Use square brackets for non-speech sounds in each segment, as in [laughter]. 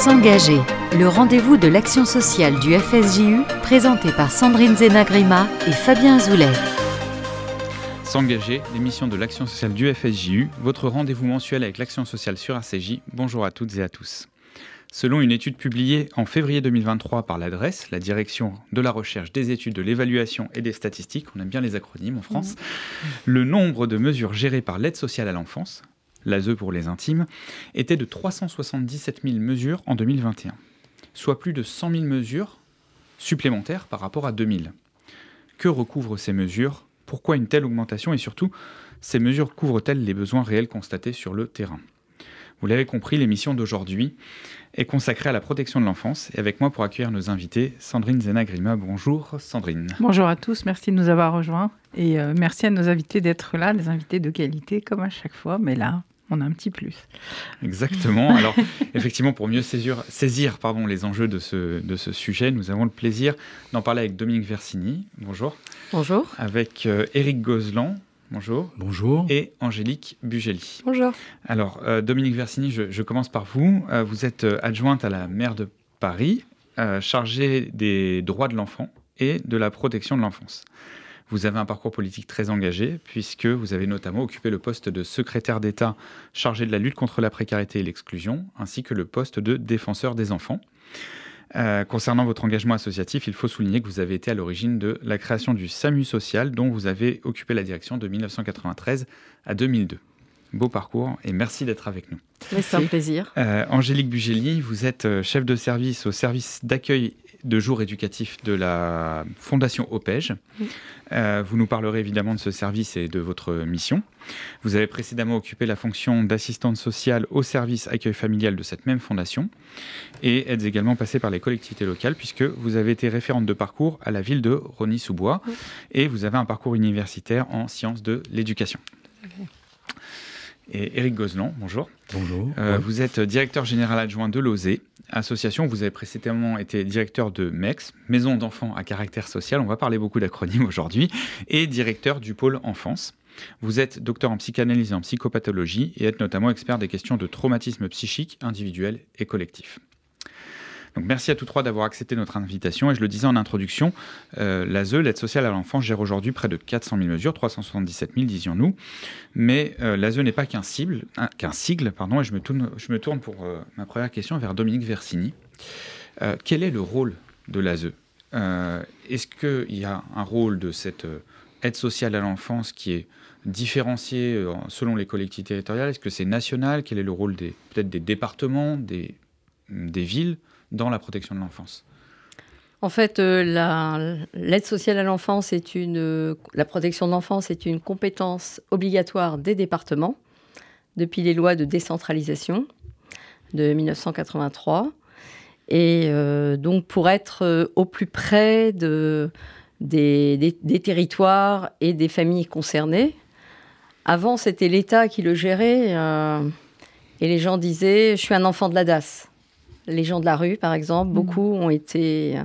S'engager, le rendez-vous de l'action sociale du FSJU, présenté par Sandrine Zenagrima et Fabien Azoulay. S'engager, l'émission de l'action sociale du FSJU, votre rendez-vous mensuel avec l'action sociale sur ACJ. Bonjour à toutes et à tous. Selon une étude publiée en février 2023 par l'adresse, la direction de la recherche, des études, de l'évaluation et des statistiques, on aime bien les acronymes en France, mmh. le nombre de mesures gérées par l'aide sociale à l'enfance, l'ASE pour les intimes, était de 377 000 mesures en 2021, soit plus de 100 000 mesures supplémentaires par rapport à 2000. Que recouvrent ces mesures? Pourquoi une telle augmentation? Et surtout, ces mesures couvrent-elles les besoins réels constatés sur le terrain? Vous l'avez compris, l'émission d'aujourd'hui est consacrée à la protection de l'enfance. Et avec moi pour accueillir nos invités, Sandrine Zenagrima. Bonjour Sandrine. Bonjour à tous, merci de nous avoir rejoints. Et euh, merci à nos invités d'être là, des invités de qualité comme à chaque fois. Mais là, on a un petit plus. Exactement. [laughs] Alors, effectivement, pour mieux saisir, saisir pardon, les enjeux de ce, de ce sujet, nous avons le plaisir d'en parler avec Dominique Versini. Bonjour. Bonjour. Avec euh, Éric Gozlan. Bonjour. Bonjour. Et Angélique Bugeli. Bonjour. Alors, euh, Dominique Versini, je, commence par vous. Euh, vous êtes adjointe à la maire de Paris, chargée des droits de l'enfant et de la protection de l'enfance. Vous avez un parcours politique très engagé, puisque vous avez notamment occupé le poste de secrétaire d'État chargé de la lutte contre la précarité et l'exclusion, ainsi que le poste de défenseur des enfants. Euh, concernant votre engagement associatif, il faut souligner que vous avez été à l'origine de la création du SAMU social, dont vous avez occupé la direction de 1993 à 2002. Beau parcours et merci d'être avec nous. C'est un plaisir. Euh, Angélique Bugeli, vous êtes euh, chef de service au service d'accueil de jour éducatif de la Fondation OPEJ. Euh, vous nous parlerez évidemment de ce service et de votre mission. Vous avez précédemment occupé la fonction d'assistante sociale au service accueil familial de cette même fondation et êtes également passé par les collectivités locales puisque vous avez été référente de parcours à la ville de Rony-sous-Bois et vous avez un parcours universitaire en sciences de l'éducation. Et Éric Gozlan, bonjour. Bonjour. Euh, vous êtes directeur général adjoint de l'OSE, association. Vous avez précédemment été directeur de MEX, Maison d'enfants à caractère social. On va parler beaucoup d'acronymes [laughs] aujourd'hui. Et directeur du pôle enfance. Vous êtes docteur en psychanalyse et en psychopathologie et êtes notamment expert des questions de traumatisme psychique individuel et collectif. Donc merci à tous trois d'avoir accepté notre invitation. Et je le disais en introduction, euh, l'ASE, l'aide sociale à l'enfance, gère aujourd'hui près de 400 000 mesures, 377 000 disions-nous. Mais euh, l'ASE n'est pas qu'un sigle, pardon. Et je me tourne, pour euh, ma première question vers Dominique Versini. Euh, quel est le rôle de l'ASE Est-ce qu'il y a un rôle de cette aide sociale à l'enfance qui est différencié selon les collectivités territoriales? Est-ce que c'est national? Quel est le rôle des peut-être des départements, des villes? Dans la protection de l'enfance en fait, euh, l'aide sociale à l'enfance est une, la protection de l'enfance est une compétence obligatoire des départements depuis les lois de décentralisation de 1983. Et euh, donc pour être euh, au plus près de, des, des, territoires et des familles concernées. Avant, c'était l'État qui le gérait et les gens disaient, je suis un enfant de la DAS les gens de la rue, par exemple. Mm. Beaucoup ont été,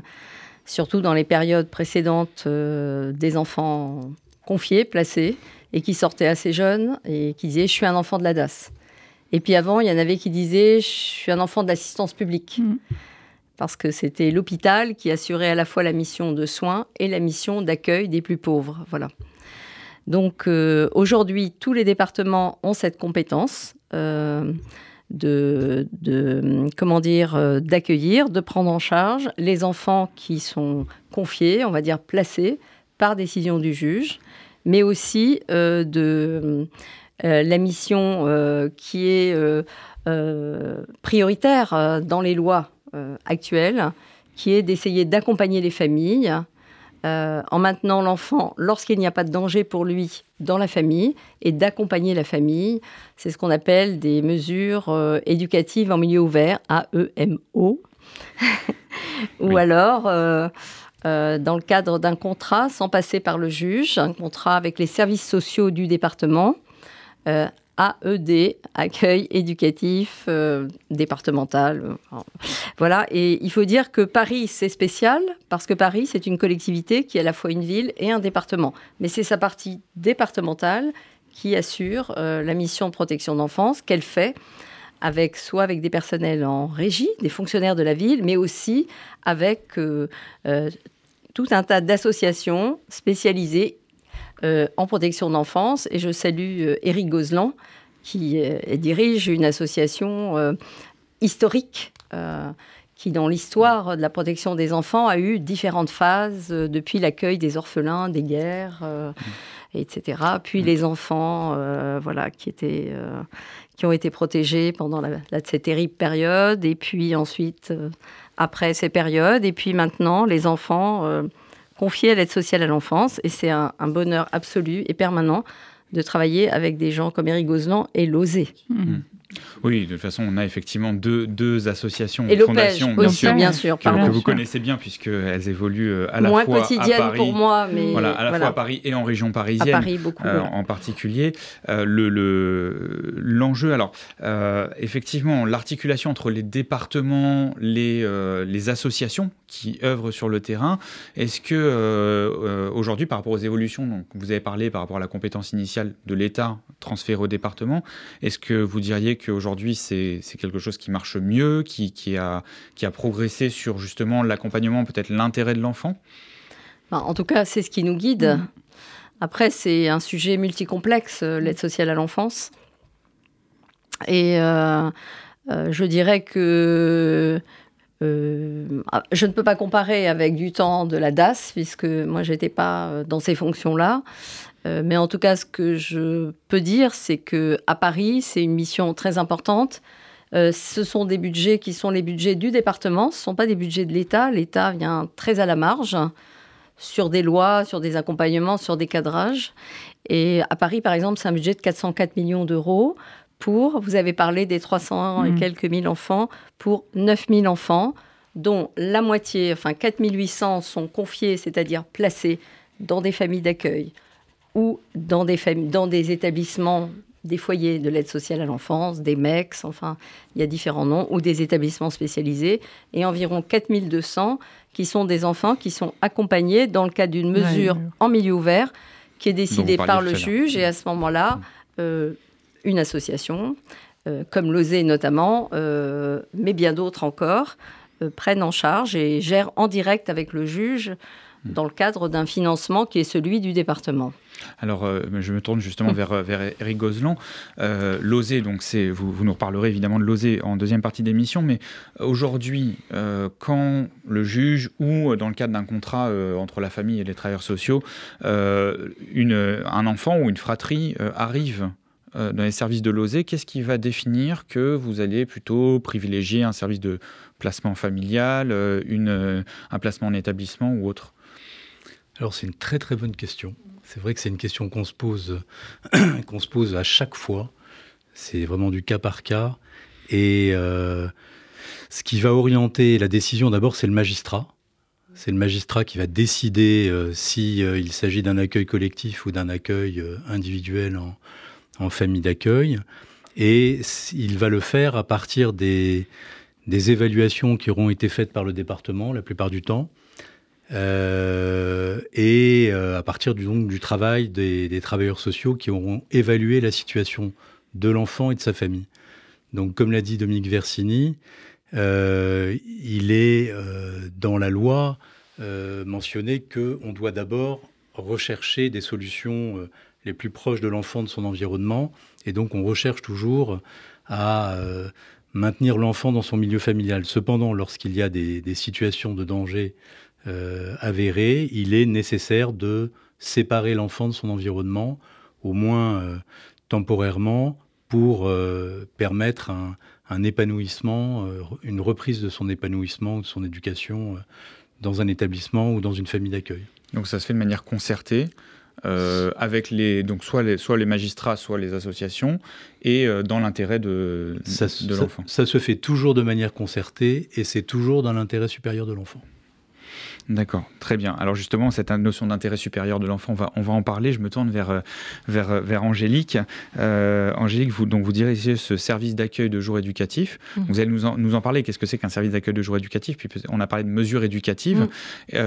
surtout dans les périodes précédentes, euh, des enfants confiés, placés, et qui sortaient assez jeunes et qui disaient Je suis un enfant de la DAS. Et puis avant, il y en avait qui disaient Je suis un enfant de l'assistance publique. Mm. Parce que c'était l'hôpital qui assurait à la fois la mission de soins et la mission d'accueil des plus pauvres. Voilà. Donc euh, aujourd'hui, tous les départements ont cette compétence. Euh, de, euh, d'accueillir, de prendre en charge les enfants qui sont confiés, on va dire placés par décision du juge, mais aussi euh, de euh, la mission qui est prioritaire dans les lois actuelles, qui est d'essayer d'accompagner les familles euh, en maintenant l'enfant lorsqu'il n'y a pas de danger pour lui dans la famille et d'accompagner la famille. C'est ce qu'on appelle des mesures euh, éducatives en milieu ouvert, AEMO. [laughs] Ou alors, euh, dans le cadre d'un contrat sans passer par le juge, un contrat avec les services sociaux du département, AED, accueil éducatif euh, départemental. Voilà, et il faut dire que Paris, c'est spécial, parce que Paris, c'est une collectivité qui est à la fois une ville et un département. Mais c'est sa partie départementale qui assure euh, la mission de protection d'enfance qu'elle fait avec soit avec des personnels en régie, des fonctionnaires de la ville, mais aussi avec tout un tas d'associations spécialisées en protection d'enfance. Et je salue Éric Gozlan, qui dirige une association historique qui, dans l'histoire de la protection des enfants, a eu différentes phases, euh, depuis l'accueil des orphelins, des guerres, euh, etc. Puis les enfants, euh, voilà, qui étaient, qui ont été protégés pendant la, cette terrible période, et puis ensuite après ces périodes, et puis maintenant les enfants confiés à l'aide sociale à l'enfance, et c'est un, bonheur absolu et permanent de travailler avec des gens comme Eric Gozlan et l'OSE. Mmh. Oui, de toute façon, on a effectivement deux, deux associations, et fondations, bien sûr, bien sûr que, vous connaissez bien puisqu'elles évoluent euh, à la fois quotidienne à Paris, pour moi, mais voilà, à la fois à Paris et en région parisienne, à Paris beaucoup, euh, en particulier. Euh, le l'enjeu, alors effectivement, l'articulation entre les départements, les les associations qui œuvrent sur le terrain. Est-ce que aujourd'hui, par rapport aux évolutions, donc vous avez parlé par rapport à la compétence initiale de l'État transférée au département, est-ce que vous diriez que qu'aujourd'hui, c'est quelque chose qui marche mieux, qui, qui, a, qui a progressé sur justement l'accompagnement, peut-être l'intérêt de l'enfant? En tout cas, c'est ce qui nous guide. Mmh. Après, c'est un sujet multicomplexe, euh, l'aide sociale à l'enfance. Et euh, euh, je dirais que ah, je ne peux pas comparer avec du temps de la DAS, puisque moi, je n'étais pas dans ces fonctions-là. Euh, mais en tout cas, ce que je peux dire, c'est que à Paris, c'est une mission très importante. Euh, ce sont des budgets qui sont les budgets du département, ce ne sont pas des budgets de l'État. L'État vient très à la marge sur des lois, sur des accompagnements, sur des cadrages. Et à Paris, par exemple, c'est un budget de 404 millions d'euros pour, vous avez parlé des 300 et mmh. quelques mille enfants, pour 9000 enfants, dont la moitié, enfin 4800 sont confiés, c'est-à-dire placés dans des familles d'accueil ou dans des, dans des établissements, des foyers de l'aide sociale à l'enfance, des MEX, enfin, il y a différents noms, ou des établissements spécialisés, et environ 4200 qui sont des enfants qui sont accompagnés dans le cadre d'une mesure en milieu ouvert qui est décidée par le juge, et à ce moment-là, euh, une association, euh, comme l'OSE notamment, euh, mais bien d'autres encore, prennent en charge et gèrent en direct avec le juge dans le cadre d'un financement qui est celui du département. Alors, euh, je me tourne justement vers, euh, vers Eric Gozlan. Euh, donc c'est, vous, vous, nous reparlerez évidemment de l'OSE en deuxième partie d'émission, mais aujourd'hui, quand le juge ou dans le cadre d'un contrat entre la famille et les travailleurs sociaux, une, un enfant ou une fratrie arrive dans les services de l'OSE, qu'est-ce qui va définir que vous allez plutôt privilégier un service de placement familial, une, un placement en établissement ou autre? Alors c'est une très très bonne question. C'est vrai que c'est une question qu'on se pose, [clears throat] qu'on se pose à chaque fois. C'est vraiment du cas par cas. Et euh, ce qui va orienter la décision, d'abord, c'est le magistrat. C'est le magistrat qui va décider euh, s'il euh, s'agit d'un accueil collectif ou d'un accueil individuel en, famille d'accueil. Et il va le faire à partir des évaluations qui auront été faites par le département la plupart du temps. Euh, et euh, à partir du, travail des, travailleurs sociaux qui auront évalué la situation de l'enfant et de sa famille. Donc, comme l'a dit Dominique Versini, euh, il est dans la loi mentionné qu'on doit d'abord rechercher des solutions les plus proches de l'enfant, de son environnement, et donc on recherche toujours à maintenir l'enfant dans son milieu familial. Cependant, lorsqu'il y a des situations de danger euh, avéré, il est nécessaire de séparer l'enfant de son environnement, au moins euh, temporairement, pour euh, permettre un, épanouissement, une reprise de son épanouissement ou de son éducation dans un établissement ou dans une famille d'accueil. Donc ça se fait de manière concertée avec les, donc soit, les, soit les magistrats, soit les associations, et dans l'intérêt de, de l'enfant. ça, se fait toujours de manière concertée et c'est toujours dans l'intérêt supérieur de l'enfant. D'accord, très bien. Alors justement, cette notion d'intérêt supérieur de l'enfant, on va, on va en parler. Je me tourne vers, euh, vers, euh, vers Angélique. Euh, Angélique, vous, donc vous dirigez ce service d'accueil de jour éducatif. Mmh. Vous allez nous en, nous en parler. Qu'est-ce que c'est qu'un service d'accueil de jour éducatif? Puis on a parlé de mesures éducatives. Mmh.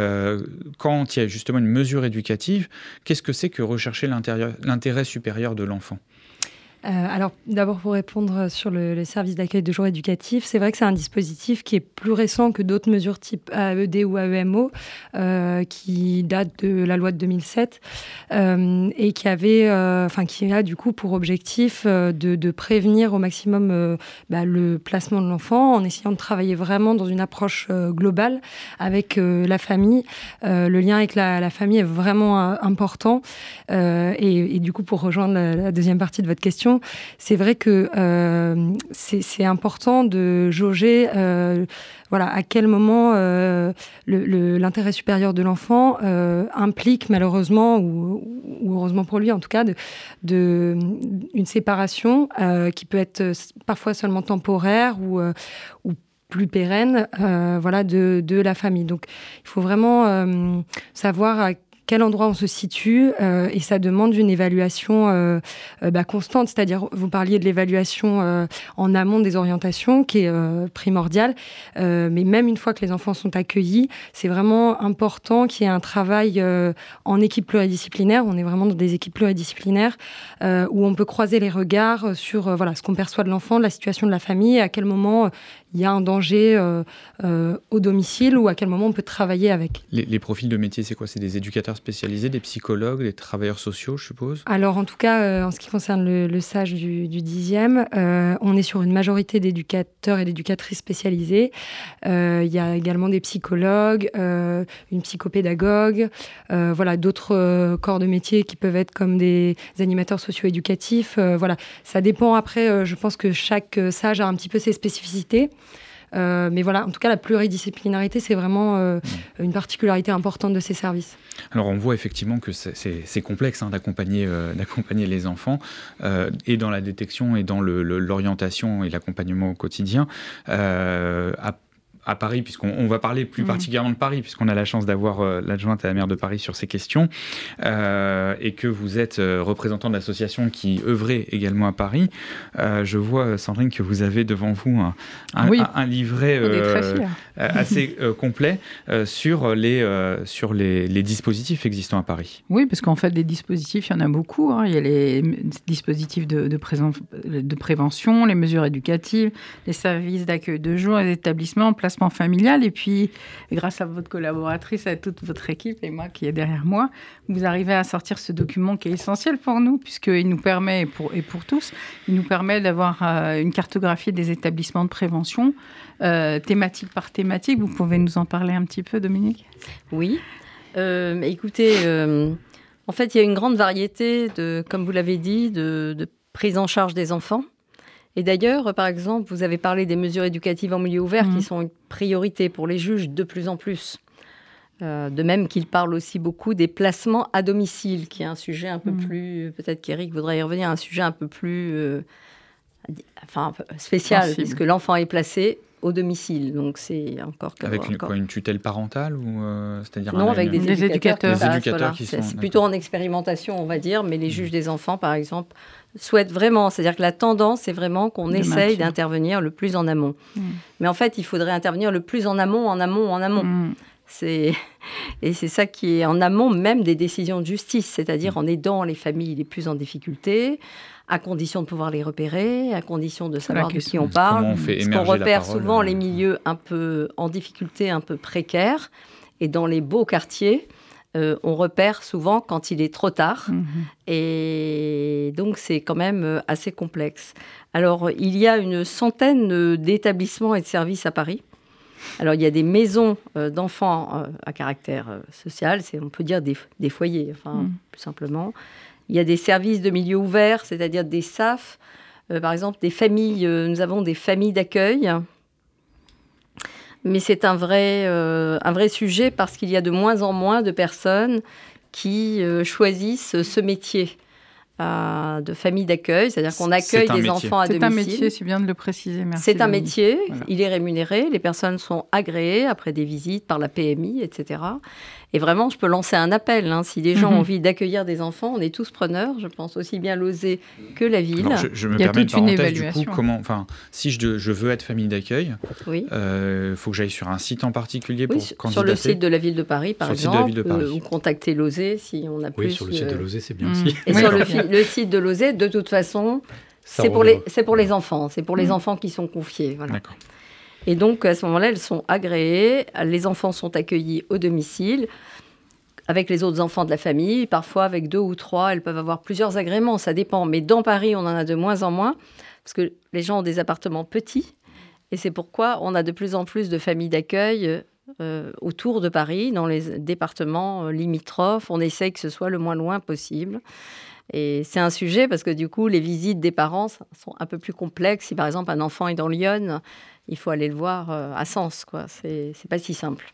quand il y a justement une mesure éducative, qu'est-ce que c'est que rechercher l'intérêt supérieur de l'enfant? Euh, alors, d'abord, pour répondre sur le, service d'accueil de jour éducatif, c'est vrai que c'est un dispositif qui est plus récent que d'autres mesures type AED ou AEMO, euh, qui date de la loi de 2007 euh, et qui avait, qui a du coup pour objectif de, prévenir au maximum bah, le placement de l'enfant en essayant de travailler vraiment dans une approche globale avec la famille. le lien avec la, famille est vraiment important. Et, du coup, pour rejoindre la deuxième partie de votre question, c'est vrai que euh, c'est important de jauger euh, voilà, à quel moment euh, l'intérêt supérieur de l'enfant implique malheureusement, ou, heureusement pour lui en tout cas, une séparation qui peut être parfois seulement temporaire ou, plus pérenne voilà, de, de, la famille. Donc il faut vraiment savoir à quel endroit on se situe euh, et ça demande une évaluation euh, euh, bah, constante. C'est-à-dire, vous parliez de l'évaluation en amont des orientations qui est primordiale, mais même une fois que les enfants sont accueillis, c'est vraiment important qu'il y ait un travail en équipe pluridisciplinaire. On est vraiment dans des équipes pluridisciplinaires où on peut croiser les regards sur voilà ce qu'on perçoit de l'enfant, de la situation de la famille, à quel moment il y a un danger euh, euh, au domicile ou à quel moment on peut travailler avec. Les, profils de métier, c'est quoi? C'est des éducateurs spécialisés, des psychologues, des travailleurs sociaux, je suppose? Alors en tout cas, euh, en ce qui concerne le, sage du, du 10e, on est sur une majorité d'éducateurs et d'éducatrices spécialisés. il y a également des psychologues, une psychopédagogue, voilà, d'autres corps de métier qui peuvent être comme des, animateurs socio-éducatifs. voilà, ça dépend après, je pense que chaque sage a un petit peu ses spécificités. Euh, mais voilà, en tout cas, la pluridisciplinarité, c'est vraiment euh, mm. une particularité importante de ces services. Alors, on voit effectivement que c'est complexe hein, euh, [laughs] d'accompagner les enfants, et dans la détection, et dans l'orientation et l'accompagnement au quotidien. À à Paris, puisqu'on va parler plus mmh. particulièrement de Paris, puisqu'on a la chance d'avoir euh, l'adjointe à la maire de Paris sur ces questions, euh, et que vous êtes euh, représentant de l'association qui œuvrait également à Paris. je vois, Sandrine, que vous avez devant vous un, un, livret assez complet sur, les, sur les, dispositifs existants à Paris. Oui, parce qu'en fait, des dispositifs, il y en a beaucoup. Hein. Il y a les dispositifs de, de, de prévention, les mesures éducatives, les services d'accueil de jour, les établissements en place familial. Et puis, grâce à votre collaboratrice, à toute votre équipe et moi qui est derrière moi, vous arrivez à sortir ce document qui est essentiel pour nous, puisqu'il nous permet, et pour, et pour tous, il nous permet d'avoir euh, une cartographie des établissements de prévention, euh, thématique par thématique. Vous pouvez nous en parler un petit peu, Dominique? Oui. Euh, écoutez, en fait, il y a une grande variété, de, comme vous l'avez dit, de, de prise en charge des enfants. Et d'ailleurs, par exemple, vous avez parlé des mesures éducatives en milieu ouvert qui mhm. sont une priorité pour les juges de plus en plus. Euh, de même qu'il parle aussi beaucoup des placements à domicile, qui est un sujet un peu mhm. plus, peut-être qu'Éric voudrait y revenir, un sujet un peu plus euh, enfin, spécial, puisque l'enfant est placé au domicile. Donc c'est encore avec une, Quoi, une, tutelle parentale ou euh, c'est-à-dire non avec des, éducateurs. Des éducateurs qui sont, c'est plutôt en expérimentation, on va dire, mais les juges des enfants, par exemple, souhaite vraiment, c'est-à-dire que la tendance, c'est vraiment qu'on essaye d'intervenir le plus en amont. Mm. Mais en fait, il faudrait intervenir le plus en amont, en amont, en amont. Mm. C'est [laughs] et c'est ça qui est en amont même des décisions de justice, c'est-à-dire mm. en aidant les familles les plus en difficulté, à condition de pouvoir les repérer, à condition de savoir de qui on parle. On fait Parce qu'on repère souvent euh, les milieux un peu en difficulté, un peu précaires, et dans les beaux quartiers, euh, on repère souvent quand il est trop tard. Mhm. Et donc, c'est quand même euh, assez complexe. Alors, il y a une centaine euh, d'établissements et de services à Paris. Alors, il y a des maisons d'enfants à caractère social, c'est, on peut dire des, foyers, enfin, mhm. plus simplement. Il y a des services de milieu ouvert, c'est-à-dire des SAF. par exemple, des familles, nous avons des familles d'accueil mais c'est un vrai, euh, un vrai sujet parce qu'il y a de moins en moins de personnes qui euh, choisissent ce métier. Euh, de famille d'accueil, c'est-à-dire qu'on accueille des enfants à domicile. C'est un métier, c'est bien de le préciser. C'est un métier, il est rémunéré, les personnes sont agréées après des visites par la PMI, etc. Et vraiment, je peux lancer un appel. Hein. si des gens ont mhm. envie d'accueilir des enfants, on est tous preneurs. Je pense aussi bien l'oser que la ville. je, me permets toute une évaluation. Du coup, comment, enfin, si je, je, veux être famille d'accueil, il oui. euh, faut que j'aille sur un site en particulier pour candidater. Sur le site de la ville de Paris, par exemple, euh, ou contacter l'OSE si on a plus. Oui, sur le site de euh, l'OSE, c'est bien mm. aussi. Et sur le, le, site de l'OSE, de toute façon, C'est pour, les, pour les enfants, c'est pour les mmh. enfants qui sont confiés. Voilà. Et donc, à ce moment-là, elles sont agréées, les enfants sont accueillis au domicile avec les autres enfants de la famille, parfois avec deux ou trois, elles peuvent avoir plusieurs agréments, ça dépend. Mais dans Paris, on en a de moins en moins, parce que les gens ont des appartements petits, et c'est pourquoi on a de plus en plus de familles d'accueil euh, autour de Paris, dans les départements euh, limitrophes. On essaye que ce soit le moins loin possible. Et c'est un sujet parce que du coup, les visites des parents sont un peu plus complexes. Si par exemple un enfant est dans Lyon, il faut aller le voir euh, à Sens. Quoi. C'est, pas si simple.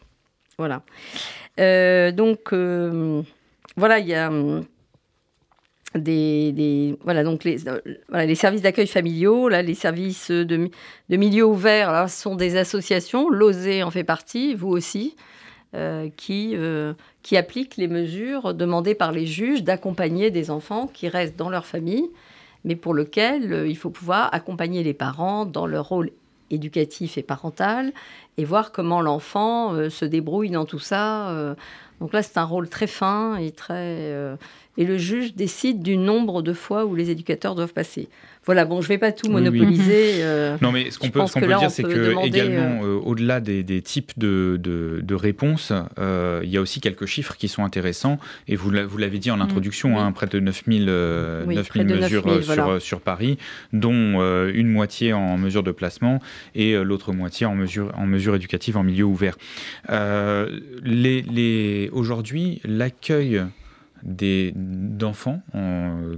Voilà. Euh, donc, euh, voilà, il y a des, voilà, donc les, les services d'accueil familiaux, là, les services de, de milieu ouvert, là, sont des associations. L'OSE en fait partie, vous aussi. qui, qui appliquent les mesures demandées par les juges d'accompagner des enfants qui restent dans leur famille, mais pour lequel il faut pouvoir accompagner les parents dans leur rôle éducatif et parental et voir comment l'enfant euh, se débrouille dans tout ça. Euh. donc là, c'est un rôle très fin et très. Et le juge décide du nombre de fois où les éducateurs doivent passer. Voilà, bon, je ne vais pas tout monopoliser. [laughs] Euh, non, mais ce qu'on peut, peut, dire, c'est que également, euh, euh, au-delà des, types de, de, réponses, il y a aussi quelques chiffres qui sont intéressants. Et vous l'avez dit en mm. introduction, hein, près de 9000 mesures sur, sur, Paris, dont une moitié en mesure de placement et l'autre moitié en mesure, en mesure éducative en milieu ouvert. les, les, Aujourd'hui, l'accueil d'enfants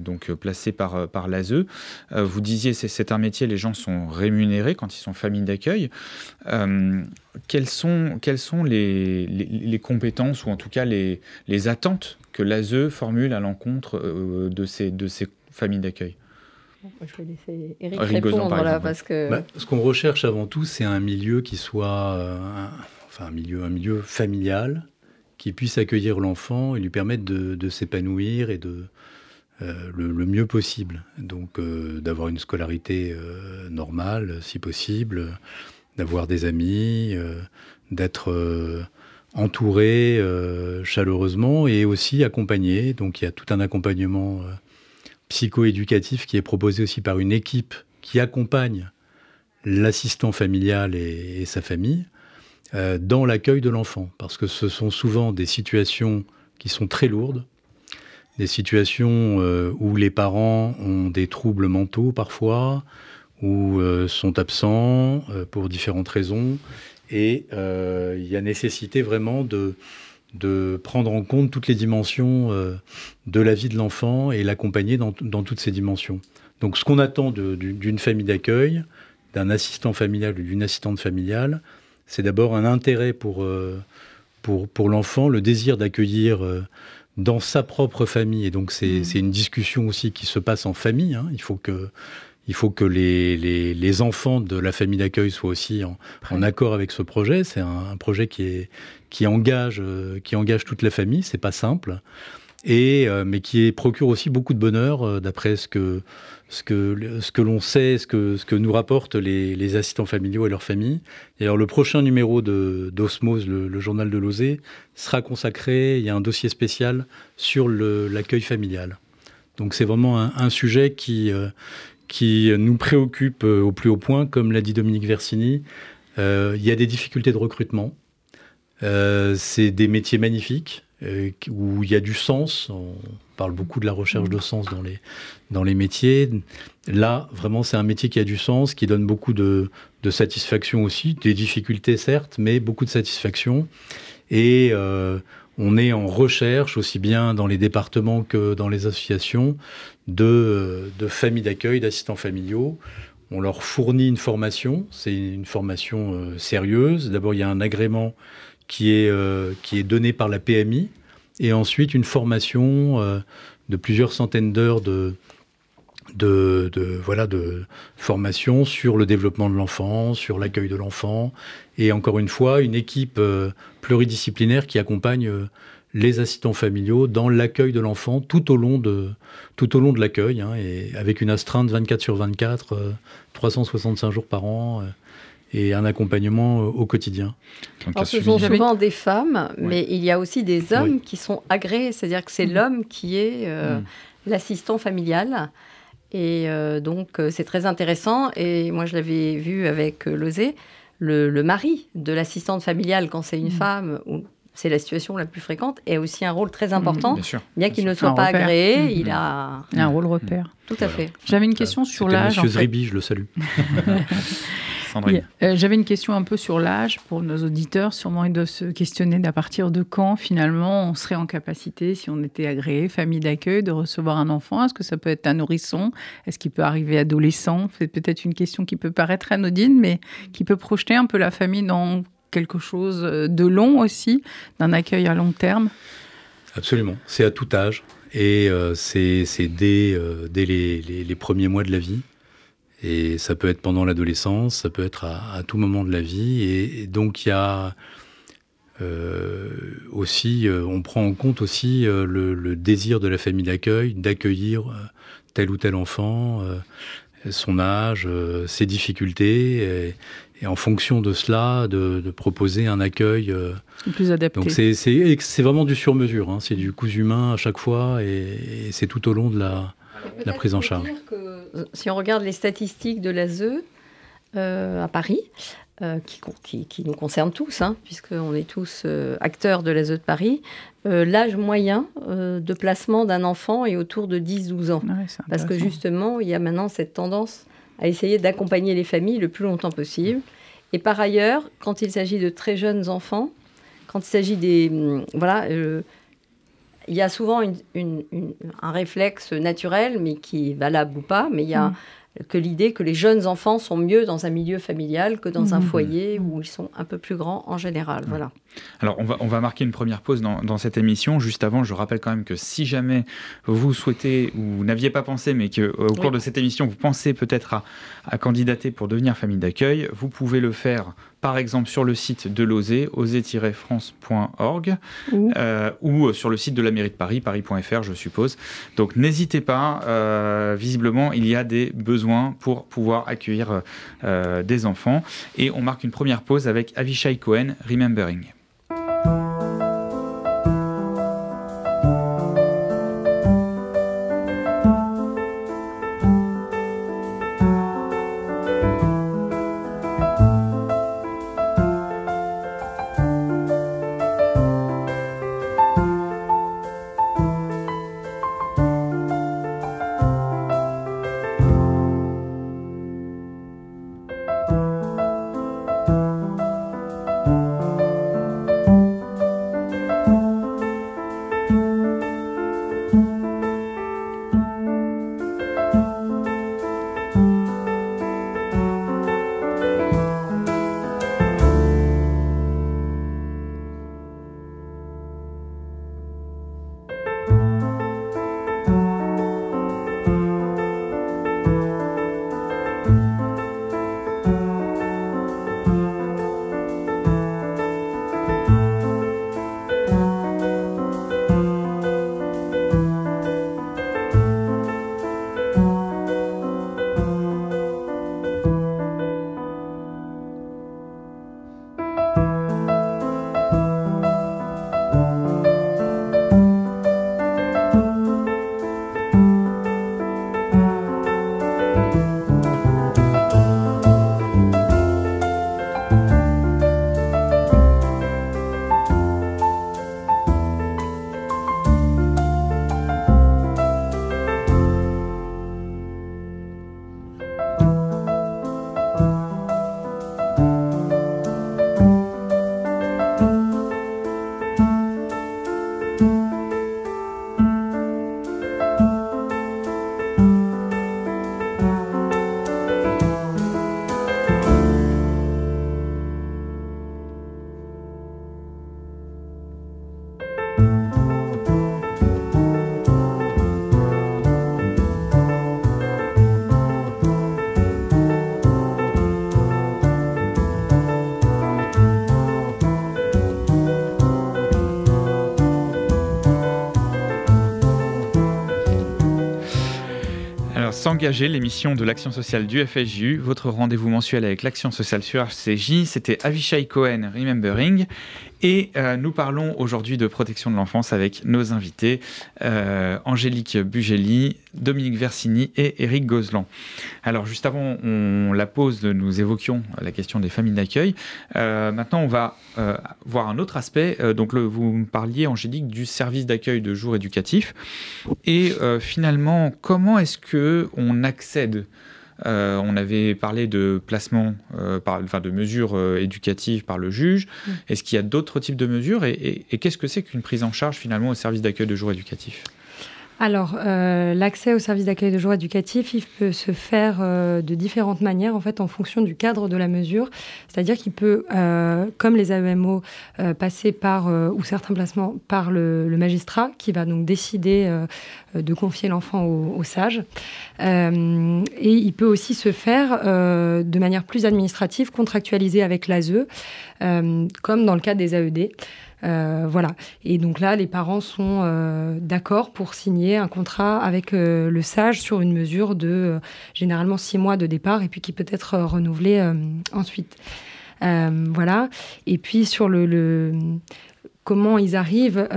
donc euh, placés par, euh, par l'ASE. Euh, vous disiez c'est c'est un métier, les gens sont rémunérés quand ils sont famille d'accueil. quelles sont, quelles sont les, les, compétences ou en tout cas les, les attentes que l'ASE formule à l'encontre de, ces, de ces familles d'accueil? Je vais laisser Eric répondre là, parce que... Bah, ce qu'on recherche avant tout, c'est un milieu qui soit enfin, un, milieu, un milieu familial, qui puisse accueillir l'enfant et lui permettre de, s'épanouir et de euh, le, mieux possible. Donc euh, d'avoir une scolarité euh, normale, si possible, d'avoir des amis, d'être entouré chaleureusement et aussi accompagné. Donc il y a tout un accompagnement psychoéducatif qui est proposé aussi par une équipe qui accompagne l'assistant familial et sa famille dans l'accueil de l'enfant, parce que ce sont souvent des situations qui sont très lourdes, des situations euh, où les parents ont des troubles mentaux parfois, ou euh, sont absents pour différentes raisons, et il y a nécessité vraiment de, prendre en compte toutes les dimensions de la vie de l'enfant et l'accompagner dans, toutes ces dimensions. Donc ce qu'on attend d'une famille d'accueil, d'un assistant familial ou d'une assistante familiale, c'est d'abord un intérêt pour, euh, pour, pour l'enfant, le désir d'accueillir euh, dans sa propre famille. Et donc, c'est mmh. une discussion aussi qui se passe en famille. Hein. Il faut que, il faut que les, les, les enfants de la famille d'accueil soient aussi en, en, accord avec ce projet. C'est un, projet qui, est, qui, engage, euh, qui engage toute la famille. C'est pas simple. Et, mais qui procure aussi beaucoup de bonheur, d'après ce que, ce que, ce que l'on sait, ce que, ce que nous rapportent les, assistants familiaux et leurs familles. Et alors le prochain numéro d'Osmose, le, journal de l'OSE, sera consacré, il y a un dossier spécial sur l'accueil familial. Donc c'est vraiment un, sujet qui, euh, qui nous préoccupe euh, au plus haut point, comme l'a dit Dominique Versini. Euh, il y a des difficultés de recrutement. C'est des métiers magnifiques où il y a du sens. Parle beaucoup de la recherche de sens dans les, dans les métiers. Là, vraiment, c'est un métier qui a du sens, qui donne beaucoup de, de satisfaction aussi, des difficultés certes, mais beaucoup de satisfaction. Et euh, on est en recherche, aussi bien dans les départements que dans les associations, de, de familles d'accueil, d'assistants familiaux. On leur fournit une formation, c'est une formation euh, sérieuse. D'abord, il y a un agrément qui est, euh, qui est donné par la PMI, et ensuite une formation euh, de plusieurs centaines d'heures de, voilà, de formation sur le développement de l'enfant, sur l'accueil de l'enfant, et encore une fois, une équipe euh, pluridisciplinaire qui accompagne les assistants familiaux dans l'accueil de l'enfant tout au long de, l'accueil, hein, avec une astreinte 24 sur 24, 365 jours par an et un accompagnement euh, au quotidien. Alors, ce sont souvent des femmes, mais il y a aussi des hommes qui sont agréés, c'est-à-dire que c'est mm. l'homme qui est euh, mm. l'assistant familial Et donc, c'est très intéressant. Et moi, je l'avais vu avec Lozé, le, le, mari de l'assistante familiale, quand c'est une mmh. femme, ou c'est la situation la plus fréquente, et a aussi un rôle très important. bien, qu'il ne soit pas agréé, mmh. il a... un rôle repère. Tout à fait. J'avais une question sur l'âge. Monsieur Zribi, je le salue. [laughs] Euh, j'avais une question un peu sur l'âge pour nos auditeurs. Sûrement, ils doivent se questionner d'à partir de quand, finalement, on serait en capacité, si on était agréé, famille d'accueil, de recevoir un enfant. Est-ce que ça peut être un nourrisson? Est-ce qu'il peut arriver adolescent? C'est peut-être une question qui peut paraître anodine, mais qui peut projeter un peu la famille dans quelque chose de long aussi, d'un accueil à long terme? Absolument. C'est à tout âge. Et euh, c'est dès, euh, dès les, les, premiers mois de la vie. Et ça peut être pendant l'adolescence, ça peut être à, tout moment de la vie. Et, donc il y a euh, aussi, on prend en compte aussi le, désir de la famille d'accueil, d'accueillir tel ou tel enfant, son âge, ses difficultés. Et, en fonction de cela, de, proposer un accueil plus adapté. Donc c'est vraiment du sur-mesure, hein. c'est du coup humain à chaque fois et, c'est tout au long de la, la prise en charge. si on regarde les statistiques de l'ASE euh, à Paris, euh, qui, qui, nous concernent tous, hein, puisqu'on est tous euh, acteurs de l'ASE de Paris, l'âge moyen de placement d'un enfant est autour de 10-12 ans. parce que justement, il y a maintenant cette tendance à essayer d'accompagner les familles le plus longtemps possible. Et par ailleurs, quand il s'agit de très jeunes enfants, quand il s'agit des... Hum, voilà, euh, il y a souvent un réflexe naturel, mais qui est valable ou pas, mais il y a... Mmh que l'idée que les jeunes enfants sont mieux dans un milieu familial que dans un mmh. foyer où ils sont un peu plus grands en général. Mmh. Voilà. Alors, on va, on va marquer une première pause dans, cette émission. Juste avant, je rappelle quand même que si jamais vous souhaitez, ou n'aviez pas pensé, mais qu'au au cours de cette émission, vous pensez peut-être à, à candidater pour devenir famille d'accueil, vous pouvez le faire par exemple sur le site de l'OSE, osé-france.org, euh, ou sur le site de la mairie de Paris, paris.fr, je suppose. Donc n'hésitez pas, euh, visiblement, il y a des besoins pour pouvoir accueillir euh, des enfants. Et on marque une première pause avec Avishai Cohen, Remembering. S'engager, l'émission de l'action sociale du FSJU, votre rendez-vous mensuel avec l'action sociale sur HCJ. C'était Avishai Cohen, Remembering. Et euh, nous parlons aujourd'hui de protection de l'enfance avec nos invités, euh, Angélique Bugeli, Dominique Versini et Éric Gozlan. Alors juste avant on, la pause, nous évoquions la question des familles d'accueil. Euh, maintenant on va voir un autre aspect. donc vous me parliez, Angélique, du service d'accueil de jour éducatif. Et finalement, comment est-ce que on accède euh, on avait parlé de placement, euh, enfin de mesures euh, éducatives par le juge. Mm. Est-ce qu'il y a d'autres types de mesures et qu'est-ce que c'est qu'une prise en charge finalement au service d'accueil de jour éducatif alors, euh, l'accès au service d'accueil de jour éducatif, il peut se faire euh, de différentes manières, en fait, en fonction du cadre de la mesure. C'est-à-dire qu'il peut, euh, comme les AEMO, passer par, ou certains placements, par le, magistrat, qui va donc décider de confier l'enfant au, au, sage. et il peut aussi se faire de manière plus administrative, contractualisée avec l'ASE, comme dans le cas des AED. Euh, voilà. Et donc là, les parents sont euh, d'accord pour signer un contrat avec euh, le SAGE sur une mesure de généralement six mois de départ et puis qui peut être renouvelée ensuite. voilà. Et puis sur le, comment ils arrivent.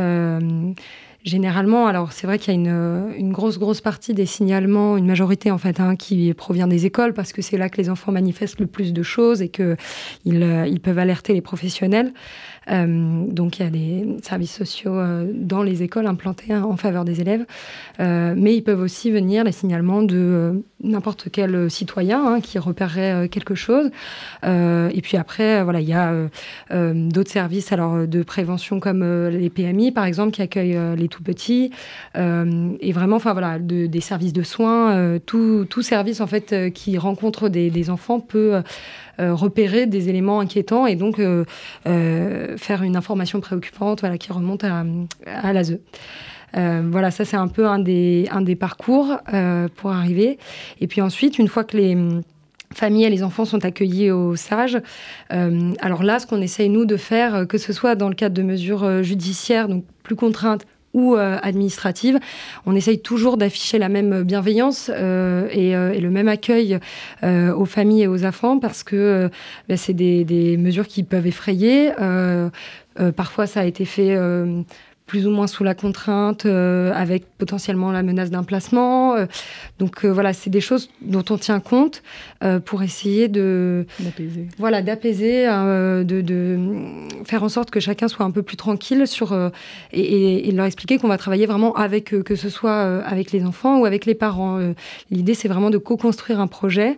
Généralement, alors c'est vrai qu'il y a une, grosse, grosse partie des signalements, une majorité en fait, hein, qui provient des écoles parce que c'est là que les enfants manifestent le plus de choses et qu'ils ils peuvent alerter les professionnels. Euh, donc il y a des services sociaux euh, dans les écoles implantés hein, en faveur des élèves, euh, mais ils peuvent aussi venir les signalements de n'importe quel citoyen hein, qui repérerait quelque chose. et puis après, voilà, il y a d'autres services alors de prévention comme les PMI par exemple qui accueillent les tout petits et vraiment, voilà, des services de soins, tout, tout, service en fait qui rencontre des, enfants peut repérer des éléments inquiétants et donc euh, euh, faire une information préoccupante voilà, qui remonte à, à l'ASE. voilà, ça c'est un peu un des, un des parcours pour arriver. Et puis ensuite, une fois que les familles et les enfants sont accueillis au SAGE. alors là, ce qu'on essaye, nous, de faire, que ce soit dans le cadre de mesures judiciaires, donc plus contraintes, ou euh, administrative. On essaye toujours d'afficher la même bienveillance euh, euh, et, le même accueil aux familles et aux enfants parce que ben, c'est des, mesures qui peuvent effrayer. parfois, ça a été fait plus ou moins sous la contrainte, euh, avec potentiellement la menace d'un placement. Euh, donc euh, voilà, c'est des choses dont on tient compte pour essayer de d'apaiser, voilà, d'apaiser, de, de, faire en sorte que chacun soit un peu plus tranquille sur et, et, leur expliquer qu'on va travailler vraiment avec eux, que ce soit avec les enfants ou avec les parents. L'idée, c'est vraiment de co-construire un projet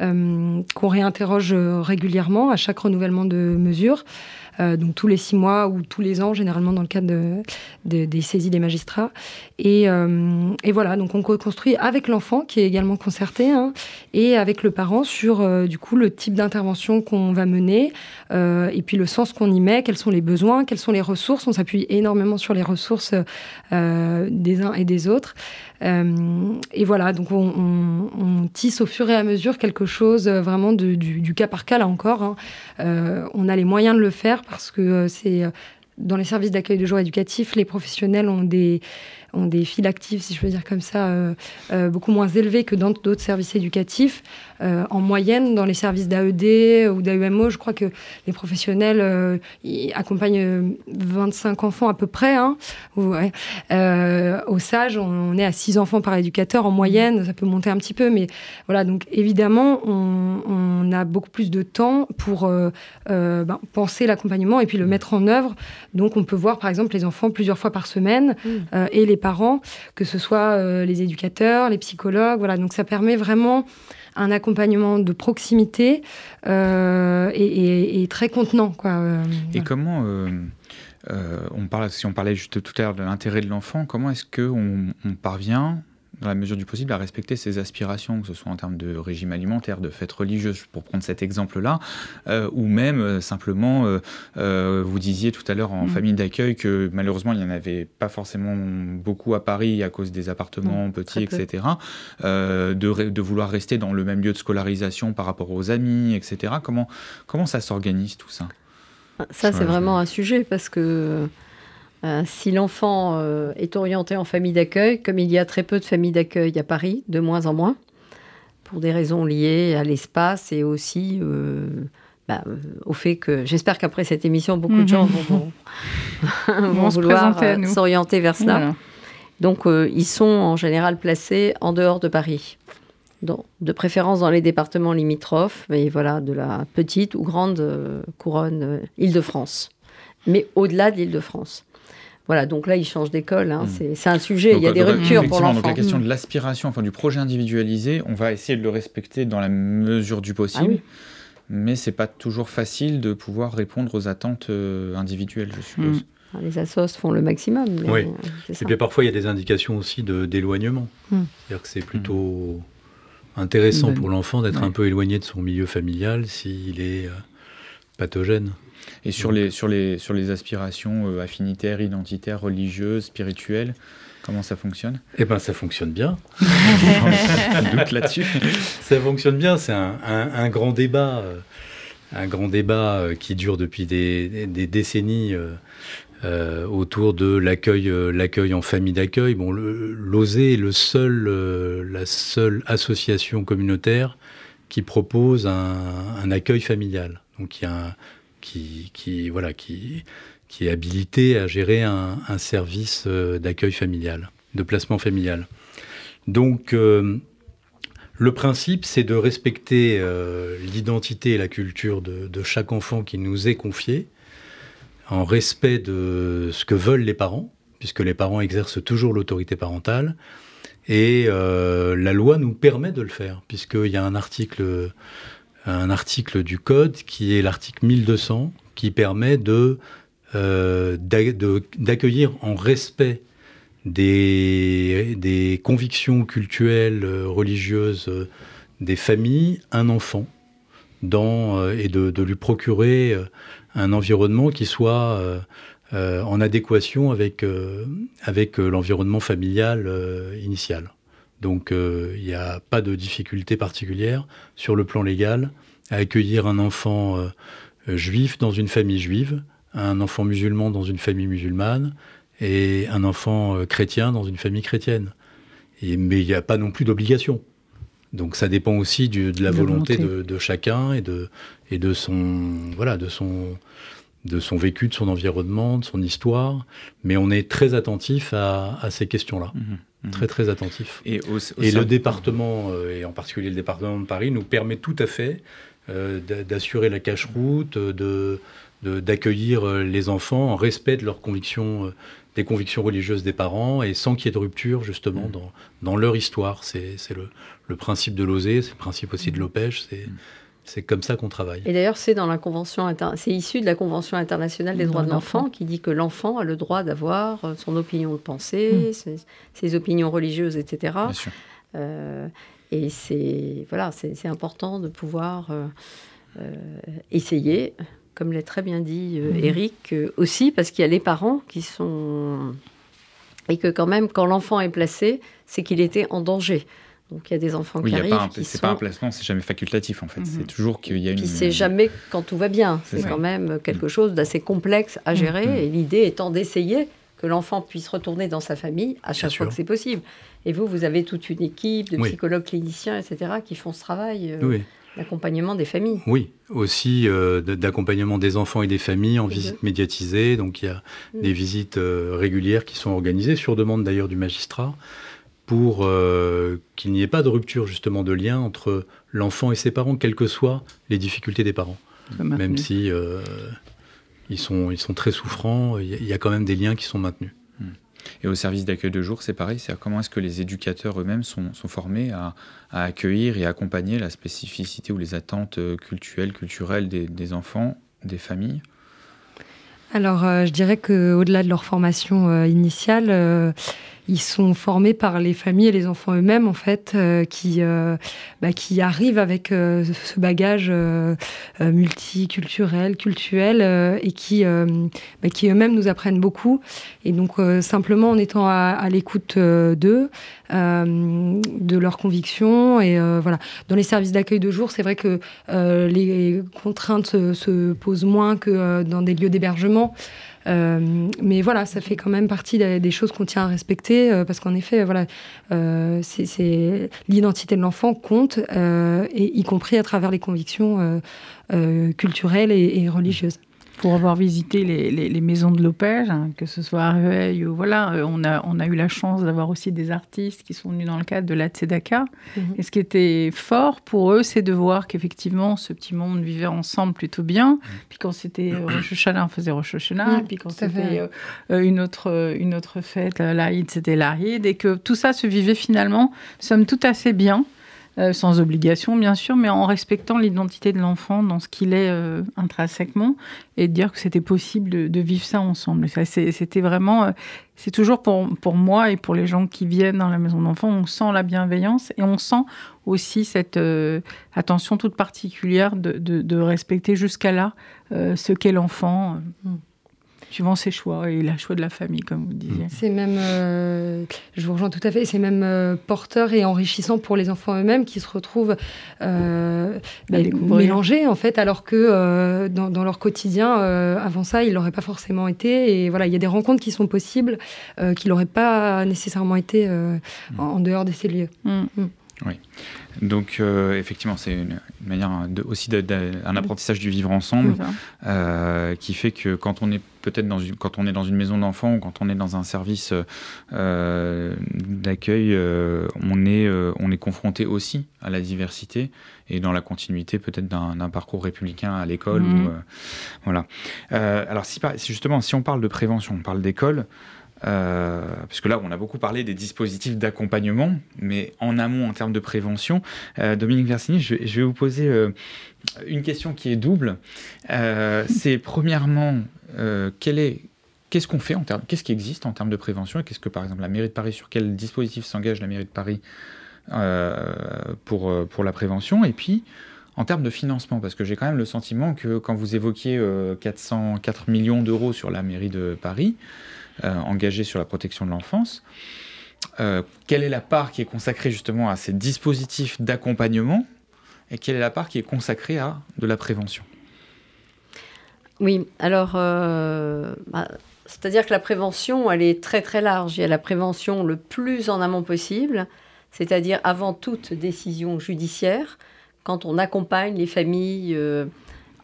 qu'on réinterroge régulièrement à chaque renouvellement de mesures. Euh, donc tous les six mois ou tous les ans, généralement dans le cadre de, des saisies des magistrats. Et, euh, et, voilà, donc on construit avec l'enfant qui est également concerté hein, et avec le parent sur euh, du coup le type d'intervention qu'on va mener et puis le sens qu'on y met, quels sont les besoins, quelles sont les ressources. On s'appuie énormément sur les ressources des uns et des autres. et voilà, donc on, tisse au fur et à mesure quelque chose vraiment du, cas par cas là encore. Hein. on a les moyens de le faire parce que euh, c'est euh, dans les services d'accueil de jour éducatif, les professionnels ont des, ont des files actives, si je peux dire comme ça, euh, euh, beaucoup moins élevées que dans d'autres services éducatifs. Euh, en moyenne, dans les services d'AED ou d'AEMO, je crois que les professionnels accompagnent 25 enfants à peu près. Hein. au SAGE, on, est à 6 enfants par éducateur en moyenne. Ça peut monter un petit peu, mais voilà. Donc évidemment, on, a beaucoup plus de temps pour ben, penser l'accompagnement et puis le mettre en œuvre. Donc on peut voir par exemple les enfants plusieurs fois par semaine mmh. et les parents, que ce soit euh, les éducateurs, les psychologues. Voilà, donc ça permet vraiment un accompagnement de proximité euh, et, très contenant. Quoi. Euh, et comment on parle, si on parlait juste tout à l'heure de l'intérêt de l'enfant, comment est-ce qu'on on parvient dans la mesure du possible, à respecter ses aspirations, que ce soit en termes de régime alimentaire, de fêtes religieuses, pour prendre cet exemple-là, euh, ou même euh, simplement, euh, vous disiez tout à l'heure en mm. famille d'accueil que malheureusement, il n'y en avait pas forcément beaucoup à Paris à cause des appartements petits, etc. De, de, vouloir rester dans le même lieu de scolarisation par rapport aux amis, etc. Comment, comment ça s'organise tout ça? Ça, c'est vraiment un sujet parce que euh, si l'enfant euh, est orienté en famille d'accueil, comme il y a très peu de familles d'accueil à Paris, de moins en moins, pour des raisons liées à l'espace et aussi euh, bah, au fait que j'espère qu'après cette émission, beaucoup de gens vont, vont, [laughs] vouloir s'orienter vers cela. Donc, ils sont en général placés en dehors de Paris. De préférence dans les départements limitrophes, mais voilà, de la petite ou grande couronne Île-de-France, mais au-delà de l'Île-de-France. Voilà, donc là, ils changent d'école. Hein. Hmm. C'est un sujet, il y a des ruptures pour l'enfant. Donc la question de l'aspiration, enfin du projet individualisé, on va essayer de le respecter dans la mesure du possible. Ah mais c'est pas toujours facile de pouvoir répondre aux attentes euh, individuelles, je suppose. Hmm. Ah, les assos font le maximum. oui. Et puis parfois, il y a des indications aussi d'éloignement. Hmm. C'est-à-dire que c'est plutôt intéressant pour l'enfant d'être un peu éloigné de son milieu familial s'il est euh, pathogène. Et sur, les, sur, les, sur les aspirations euh, affinitaires, identitaires, religieuses, spirituelles, comment ça fonctionne? Eh bien, ça fonctionne bien. [laughs] doute là-dessus. ça fonctionne bien, c'est un, un, grand débat. Euh, un grand débat qui dure depuis des, des décennies euh, autour de l'accueil, euh, l'accueil en famille d'accueil. Bon, l'OSE est le seul, euh, la seule association communautaire qui propose un, accueil familial. Donc, il y a qui, voilà, qui, est habilité à gérer un, service d'accueil familial, de placement familial. Donc, le principe, c'est de respecter l'identité et la culture de, chaque enfant qui nous est confié, en respect de ce que veulent les parents, puisque les parents exercent toujours l'autorité parentale. Et euh, la loi nous permet de le faire, puisqu'il y a un article, un article du Code qui est l'article 1200, qui permet de, euh, d'accueillir en respect des, des, convictions culturelles, religieuses des familles un enfant dans, et de, de lui procurer un environnement qui soit euh, euh, en adéquation avec, euh, avec l'environnement familial initial. Donc il n'y a pas de difficulté particulière sur le plan légal à accueillir un enfant juif dans une famille juive, un enfant musulman dans une famille musulmane et un enfant chrétien dans une famille chrétienne. mais il n'y a pas non plus d'obligation. Donc ça dépend aussi de la, volonté, De, chacun et de, et de son voilà de son de son vécu, de son environnement, de son histoire. Mais on est très attentif à, ces questions-là. Mmh, mmh. Très très attentif. Et, le département, euh, et en particulier le département de Paris, nous permet tout à fait euh, d'assurer la cache-route, de, d'accueillir euh, les enfants en respect de leurs convictions des convictions religieuses des parents et sans qu'il y ait de rupture justement mmh. dans, dans leur histoire. C'est le, le, principe de l'OSE, c'est le principe aussi de mmh. l'OPEJ, c'est comme ça qu'on travaille. Et d'ailleurs, c'est dans la convention, c'est issu de la Convention internationale des droits de l'enfant qui dit que l'enfant a le droit d'avoir euh, son opinion de pensée, mmh. ses, opinions religieuses, etc. Bien sûr. Euh, et c'est voilà, c'est important de pouvoir euh, essayer comme l'a très bien dit euh, mhm. Eric, euh, aussi parce qu'il y a les parents qui sont... Et que quand même, quand l'enfant est placé, c'est qu'il était en danger. Donc il y a des enfants qui arrivent. C'est sont... pas un placement, c'est jamais facultatif en fait. C'est mhm. toujours qu'il y a une. C'est jamais quand tout va bien. C'est quand même quelque chose d'assez complexe à gérer. Mhm. Et l'idée étant d'essayer que l'enfant puisse retourner dans sa famille à chaque fois que c'est possible. Et vous, vous avez toute une équipe de psychologues cliniciens, etc., qui font ce travail. Euh, oui. L'accompagnement des familles. Oui, aussi euh, d'accompagnement des enfants et des familles en visite médiatisée. Donc il y a mm. des visites euh, régulières qui sont organisées, sur demande d'ailleurs du magistrat, pour euh, qu'il n'y ait pas de rupture justement de lien entre l'enfant et ses parents, quelles que soient les difficultés des parents. Même si ils, sont, ils sont très souffrants, il y a quand même des liens qui sont maintenus. Et au service d'accueil de jour, c'est pareil. C'est comment est-ce que les éducateurs eux-mêmes sont, formés à, accueillir et accompagner la spécificité ou les attentes euh, culturelles, culturelles des, enfants, des familles? Alors, euh, je dirais qu'au-delà de leur formation euh, initiale, ils sont formés par les familles et les enfants eux-mêmes, en fait, euh, qui, euh, bah, qui arrivent avec euh, ce bagage multiculturel, culturel, et qui, bah, qui eux-mêmes nous apprennent beaucoup. Et donc, simplement en étant à, l'écoute d'eux, de leurs convictions, et voilà. Dans les services d'accueil de jour, c'est vrai que les contraintes se, se, posent moins que dans des lieux d'hébergement. Mais voilà, ça fait quand même partie des, choses qu'on tient à respecter, parce qu'en effet, voilà, c'est l'identité de l'enfant compte, et y compris à travers les convictions culturelles et religieuses pour avoir visité les, maisons de l'Opège, hein, que ce soit à Rueil ou voilà, euh, on a, on a eu la chance d'avoir aussi des artistes qui sont venus dans le cadre de la Tzedaka. Mhm. Et ce qui était fort pour eux, c'est de voir qu'effectivement, ce petit monde vivait ensemble plutôt bien. Mhm. Puis quand c'était euh, Rosh Hashanah, on faisait Rosh Hashanah. Mhm, puis quand c'était euh, une, autre, une autre fête, l'Aïd, c'était l'Aïd. Et que tout ça se vivait finalement, somme tout assez bien. Euh, sans obligation bien sûr, mais en respectant l'identité de l'enfant dans ce qu'il est euh, intrinsèquement, et dire que c'était possible de, vivre ça ensemble. C'était vraiment, euh, c'est toujours pour, pour moi et pour les gens qui viennent dans la maison d'enfants, on sent la bienveillance et on sent aussi cette attention toute particulière de, de, respecter jusqu'à là ce qu'est l'enfant. Mm suivant ses choix et la choix de la famille, comme vous disiez. C'est même, euh, je vous rejoins tout à fait, c'est même euh, porteur et enrichissant pour les enfants eux-mêmes qui se retrouvent euh, bah, mélangés en fait, alors que dans, leur quotidien, avant ça, ils l'auraient pas forcément été. Et voilà, il y a des rencontres qui sont possibles qui n'auraient pas nécessairement été en, dehors de ces lieux. Mm. Mm. Oui. Donc, euh, effectivement, c'est une, manière aussi d'un apprentissage du vivre ensemble euh, qui fait que quand on est peut-être dans une, quand on est dans une maison d'enfants ou quand on est dans un service euh, d'accueil, on, est, on est confronté aussi à la diversité et dans la continuité peut-être d'un parcours républicain à l'école. Mhm. voilà. alors, si, justement, si on parle de prévention, on parle d'école. Euh, puisque là, on a beaucoup parlé des dispositifs d'accompagnement, mais en amont, en termes de prévention, euh, Dominique Versini, je, vais vous poser euh, une question qui est double. [laughs] c'est premièrement, est, qu'est-ce qu'on fait en termes, qu'est-ce qui existe en termes de prévention et qu'est-ce que, par exemple, la mairie de Paris, sur quel dispositif s'engage la mairie de Paris pour, pour la prévention Et puis, en termes de financement, parce que j'ai quand même le sentiment que quand vous évoquiez 404 millions d'euros sur la mairie de Paris, euh, engagés sur la protection de l'enfance. Euh, quelle est la part qui est consacrée justement à ces dispositifs d'accompagnement et quelle est la part qui est consacrée à de la prévention? Oui, alors, euh, bah, c'est-à-dire que la prévention, elle est très très large. Il y a la prévention le plus en amont possible, c'est-à-dire avant toute décision judiciaire, quand on accompagne les familles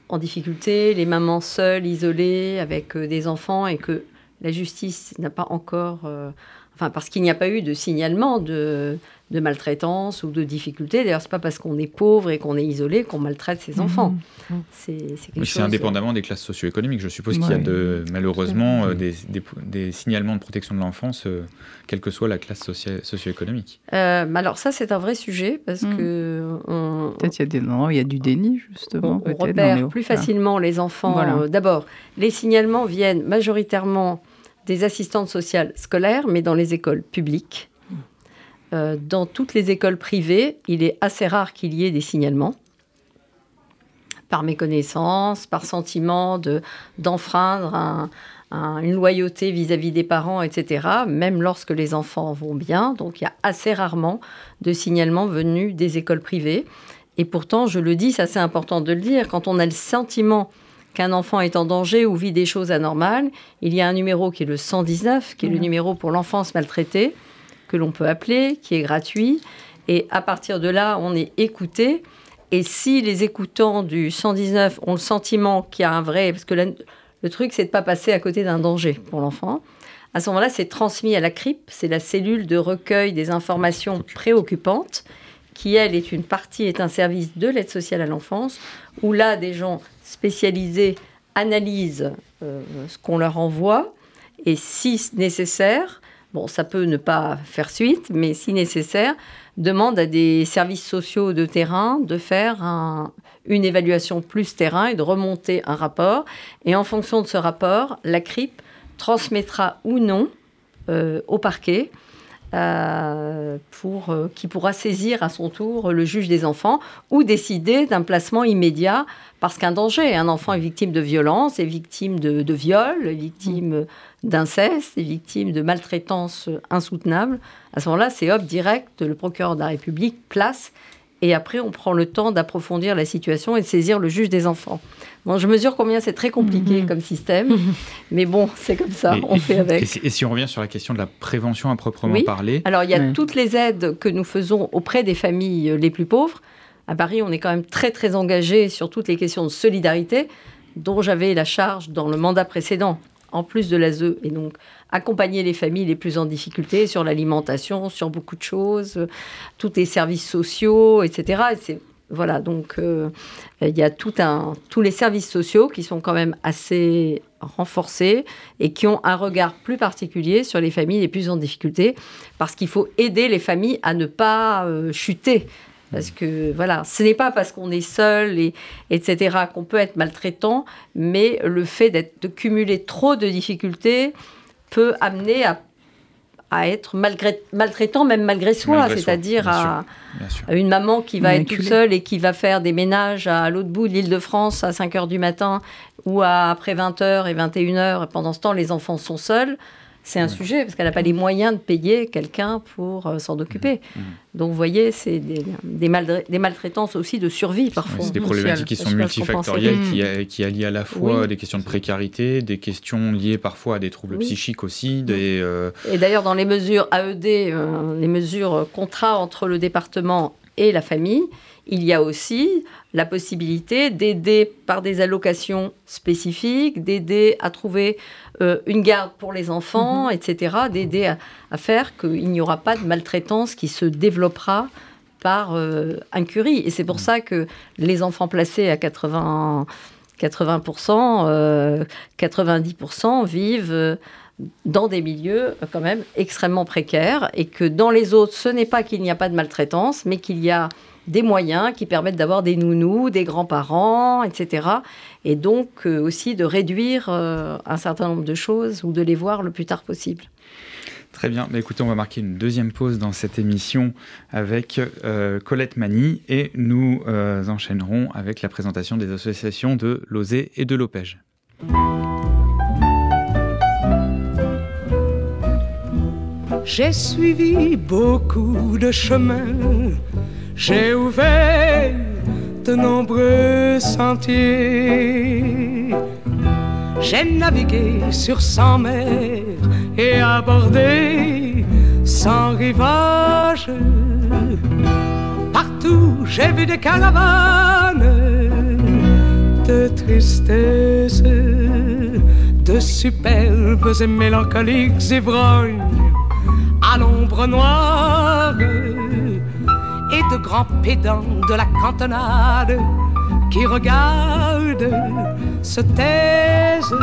en difficulté, les mamans seules, isolées, avec des enfants, et que la justice n'a pas encore, euh, enfin parce qu'il n'y a pas eu de signalement de, de maltraitance ou de difficulté. D'ailleurs, c'est pas parce qu'on est pauvre et qu'on est isolé qu'on maltraite ses enfants. Mmh. Mmh. C'est indépendamment des classes socio-économiques. Je suppose qu'il y a de, malheureusement euh, des, des, signalements de protection de l'enfance, euh, quelle que soit la classe socio-économique. alors ça, c'est un vrai sujet parce mmh. que peut-être il y a des non, il y a du déni justement. On, repère plus facilement les enfants. D'abord, les signalements viennent majoritairement des assistantes sociales scolaires, mais dans les écoles publiques. Euh, dans toutes les écoles privées, il est assez rare qu'il y ait des signalements par méconnaissance, par sentiment d'enfreindre une loyauté vis-à-vis des parents, etc., même lorsque les enfants vont bien. Donc il y a assez rarement de signalements venus des écoles privées. Et pourtant, je le dis, ça c'est important de le dire, quand on a le sentiment qu'un enfant est en danger ou vit des choses anormales, il y a un numéro qui est le 119, qui est le numéro pour l'enfance maltraitée, que l'on peut appeler, qui est gratuit. Et à partir de là, on est écouté. Et si les écoutants du 119 ont le sentiment qu'il y a un vrai... Parce que le truc, c'est de ne pas passer à côté d'un danger pour l'enfant. À ce moment-là, c'est transmis à la CRIP, c'est la cellule de recueil des informations préoccupantes, qui, elle, est une partie, est un service de l'aide sociale à l'enfance, où là, des gens spécialisés analysent euh, ce qu'on leur envoie et si nécessaire, bon, ça peut ne pas faire suite, mais si nécessaire, demande à des services sociaux de terrain de faire une évaluation plus terrain et de remonter un rapport. Et en fonction de ce rapport, la CRIP transmettra ou non euh, au parquet euh, euh, qui pourra saisir à son tour le juge des enfants ou décider d'un placement immédiat parce qu'un danger, un enfant est victime de violence, est victime de, viol, est victime d'inceste, est victime de maltraitance insoutenable. À ce moment-là, c'est hop direct, le procureur de la République place et après on prend le temps d'approfondir la situation et de saisir le juge des enfants. Bon, je mesure combien c'est très compliqué mhm. comme système, [laughs] mais bon, c'est comme ça, on fait avec. Et si, on revient sur la question de la prévention à proprement parler Alors il y a toutes les aides que nous faisons auprès des familles les plus pauvres. À Paris, on est quand même très très engagé sur toutes les questions de solidarité dont j'avais la charge dans le mandat précédent, en plus de l'ASE, et donc accompagner les familles les plus en difficulté sur l'alimentation, sur beaucoup de choses, tous les services sociaux, etc. c'est voilà, donc euh, il y a tout un, tous les services sociaux qui sont quand même assez renforcés et qui ont un regard plus particulier sur les familles les plus en difficulté, parce qu'il faut aider les familles à ne pas euh, chuter parce que voilà, ce n'est pas parce qu'on est seul et etc. qu'on peut être maltraitant, mais le fait d'être de cumuler trop de difficultés peut amener à, à être malgré, maltraitant même malgré soi, c'est-à-dire à, une maman qui va être toute seule et qui va faire des ménages à l'autre bout de l'île de France à 5 heures du matin ou à après 20h et 21h et pendant ce temps les enfants sont seuls c'est un sujet parce qu'elle n'a pas les moyens de payer quelqu'un pour euh, s'en occuper. Mmh. Mmh. Donc, vous voyez, c'est des, des, maltraitances aussi de survie parfois. c'est des problématiques qui sont multifactorielles, qui, qui allient à la fois des questions de précarité, des questions liées parfois à des troubles psychiques aussi. Des, euh, Et d'ailleurs, dans les mesures AED, euh, les mesures contrat entre le département et la famille, il y a aussi la possibilité d'aider par des allocations spécifiques, d'aider à trouver euh, une garde pour les enfants, mhm. etc., d'aider à, faire qu'il n'y aura pas de maltraitance qui se développera par euh, incurie. Et c'est pour mhm. ça que les enfants placés à 80, 80%, 90% vivent dans des milieux quand même extrêmement précaires et que dans les autres, ce n'est pas qu'il n'y a pas de maltraitance, mais qu'il y a des moyens qui permettent d'avoir des nounous, des grands-parents, etc. Et donc euh, aussi de réduire euh, un certain nombre de choses ou de les voir le plus tard possible. Très bien. Mais écoutez, on va marquer une deuxième pause dans cette émission avec euh, Colette Mani et nous enchaînerons avec la présentation des associations de Lozé et de Lopège. J'ai suivi beaucoup de chemins j'ai ouvert de nombreux sentiers. J'ai navigué sur cent mers et abordé sans rivage. Partout j'ai vu des caravanes de tristesse, de superbes et mélancoliques ivrognes à l'ombre noire de grands pédants de la cantonade qui regardent, se taisent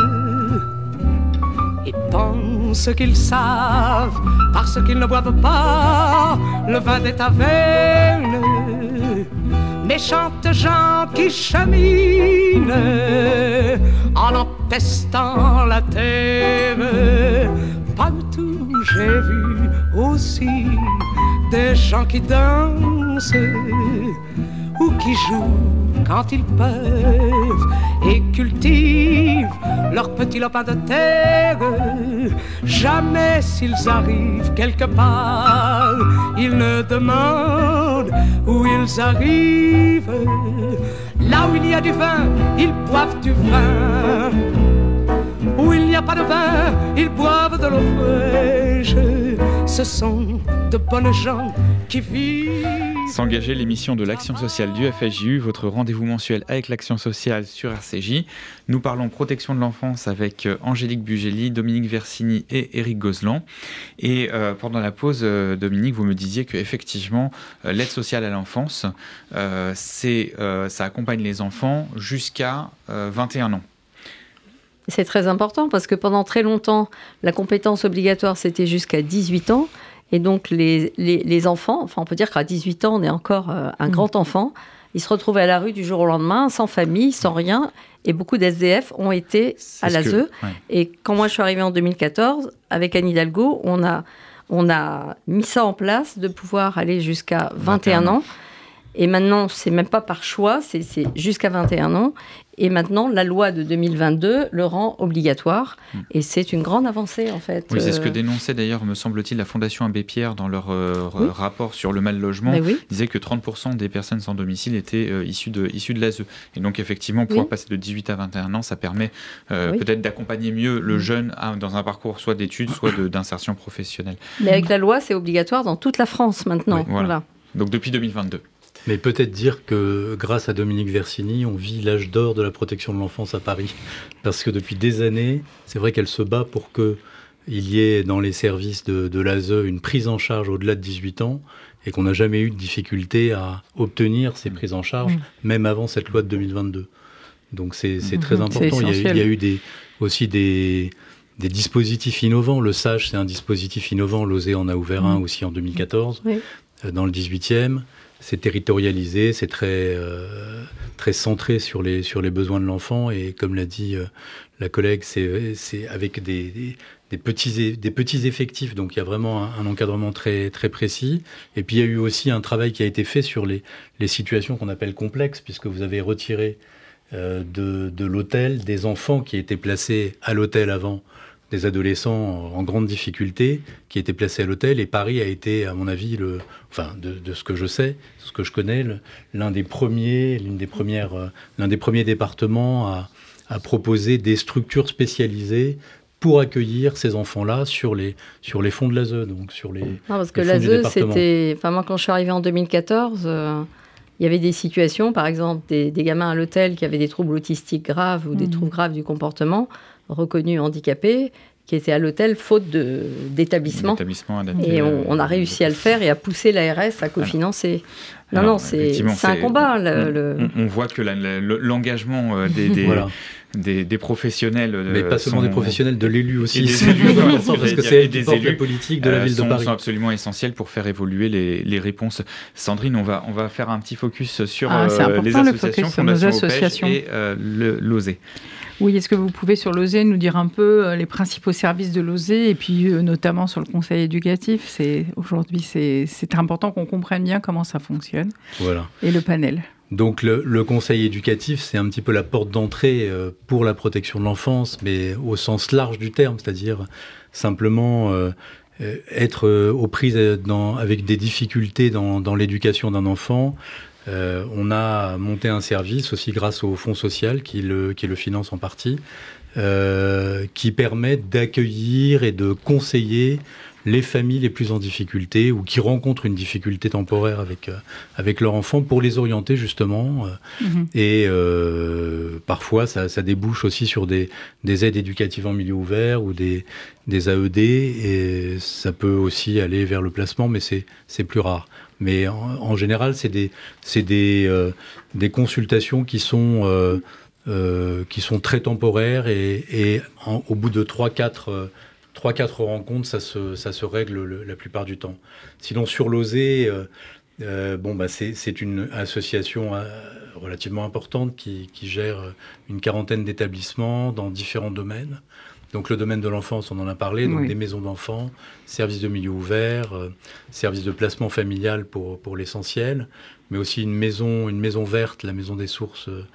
et pensent qu'ils savent parce qu'ils ne boivent pas le vin des tavernes. Méchantes gens qui cheminent en empestant la terre. Partout j'ai vu aussi des gens qui dansent ou qui jouent quand ils peuvent et cultivent leur petit lopin de terre. Jamais s'ils arrivent quelque part, ils ne demandent où ils arrivent. Là où il y a du vin, ils boivent du vin. Où il n'y a pas de vin, ils boivent de l'eau fraîche. Ce sont de bonnes gens qui vivent. S'engager l'émission de l'action sociale du FSJU, votre rendez-vous mensuel avec l'action sociale sur RCJ. Nous parlons protection de l'enfance avec euh, Angélique Bugeli, Dominique Versini et Éric Gozlan. Et euh, pendant la pause, euh, Dominique, vous me disiez que effectivement, l'aide sociale à l'enfance, ça accompagne les enfants jusqu'à 21 ans. C'est très important parce que pendant très longtemps, la compétence obligatoire, c'était jusqu'à 18 ans. Et donc, les, les, enfants, enfin, on peut dire qu'à 18 ans, on est encore euh, un mmh. grand enfant. Ils se retrouvaient à la rue du jour au lendemain, sans famille, sans rien. Et beaucoup d'SDF ont été à l'ASE. Et quand moi, je suis arrivée en 2014, avec Anne Hidalgo, on a, on a mis ça en place de pouvoir aller jusqu'à 21, ans. Et maintenant, c'est même pas par choix, c'est jusqu'à 21 ans. Et maintenant, la loi de 2022 le rend obligatoire. Hmm. Et c'est une grande avancée, en fait. Oui, c'est ce que euh. dénonçait d'ailleurs, me semble-t-il, la Fondation Abbé Pierre dans leur euh, rapport sur le mal logement. Ben oui. disait que 30% des personnes sans domicile étaient euh, issues de, issues de l'ASE. Et donc, effectivement, pouvoir passer de 18 à 21 ans, ça permet peut-être d'accompagner mieux le jeune dans un parcours soit d'études, soit d'insertion professionnelle. Mais avec la loi, c'est obligatoire dans toute la France maintenant. voilà. Donc, depuis 2022. Mais peut-être dire que grâce à Dominique Versini, on vit l'âge d'or de la protection de l'enfance à Paris. Parce que depuis des années, c'est vrai qu'elle se bat pour qu'il y ait dans les services de, de l'ASE une prise en charge au-delà de 18 ans et qu'on n'a jamais eu de difficulté à obtenir ces prises en charge, même avant cette loi de 2022. Donc c'est mhm. très important. Il y, a, eu des, aussi des, des, dispositifs innovants. Le SAGE, c'est un dispositif innovant. L'OSE en a ouvert un aussi en 2014, euh, dans le 18e c'est territorialisé, c'est très, euh, très centré sur les, sur les besoins de l'enfant. Et comme l'a dit euh, la collègue, c'est avec des, des, petits, des petits effectifs. Donc il y a vraiment un, encadrement très, très précis. Et puis il y a eu aussi un travail qui a été fait sur les, les situations qu'on appelle complexes, puisque vous avez retiré euh, de, de l'hôtel des enfants qui étaient placés à l'hôtel avant des adolescents en grande difficulté qui étaient placés à l'hôtel. Et Paris a été, à mon avis, le, enfin, de, ce que je sais, ce que je connais, l'un des premiers, l'une des premières, euh, l'un des premiers départements à, proposer des structures spécialisées pour accueillir ces enfants-là sur les, sur les fonds de l'ASE, donc sur les. Non, parce que l'ASE, c'était. Enfin, moi, quand je suis arrivée en 2014, euh, il y avait des situations, par exemple, des, gamins à l'hôtel qui avaient des troubles autistiques graves ou des mmh. troubles graves du comportement reconnus handicapés qui étaient à l'hôtel faute d'établissement. Et on, a réussi à le faire et à pousser l'ARS à cofinancer. Non, non, c'est un combat. On, voit que l'engagement euh, des, [laughs] des, professionnels. Mais pas seulement des professionnels, de l'élu aussi. Des [laughs] élus, parce que c'est des élus politiques de la euh, ville de Paris. sont absolument essentiels pour faire évoluer les, les, réponses. Sandrine, on va, on va faire un petit focus sur ah, euh, les associations, Fondation associations. et l'OSE. Oui, est-ce que vous pouvez sur l'OSE nous dire un peu euh, les principaux services de l'OSE et puis euh, notamment sur le conseil éducatif? C'est Aujourd'hui, c'est important qu'on comprenne bien comment ça fonctionne. Voilà. Et le panel. Donc le, conseil éducatif, c'est un petit peu la porte d'entrée euh, pour la protection de l'enfance, mais au sens large du terme, c'est-à-dire simplement être aux prises avec des difficultés dans l'éducation d'un enfant, euh, on a monté un service aussi grâce au Fonds social qui le, qui le finance en partie, euh, qui permet d'accueillir et de conseiller les familles les plus en difficulté ou qui rencontrent une difficulté temporaire avec, euh, avec leur enfant pour les orienter justement. Mhm. Et parfois, ça, débouche aussi sur des, des, aides éducatives en milieu ouvert ou des, des AED. Et ça peut aussi aller vers le placement, mais c'est plus rare. Mais en, général, c'est des, des, euh, des, consultations qui sont, euh, euh, qui sont très temporaires et, au bout de 3-4 rencontres, ça se, ça se règle la plupart du temps. Sinon, sur l'OSE, bon, bah, c'est une association relativement importante qui, qui gère une quarantaine d'établissements dans différents domaines. Donc le domaine de l'enfance, on en a parlé, donc des maisons d'enfants, services de milieu ouvert, euh, services de placement familial pour, pour l'essentiel, mais aussi une maison, une maison verte, la maison des sources euh,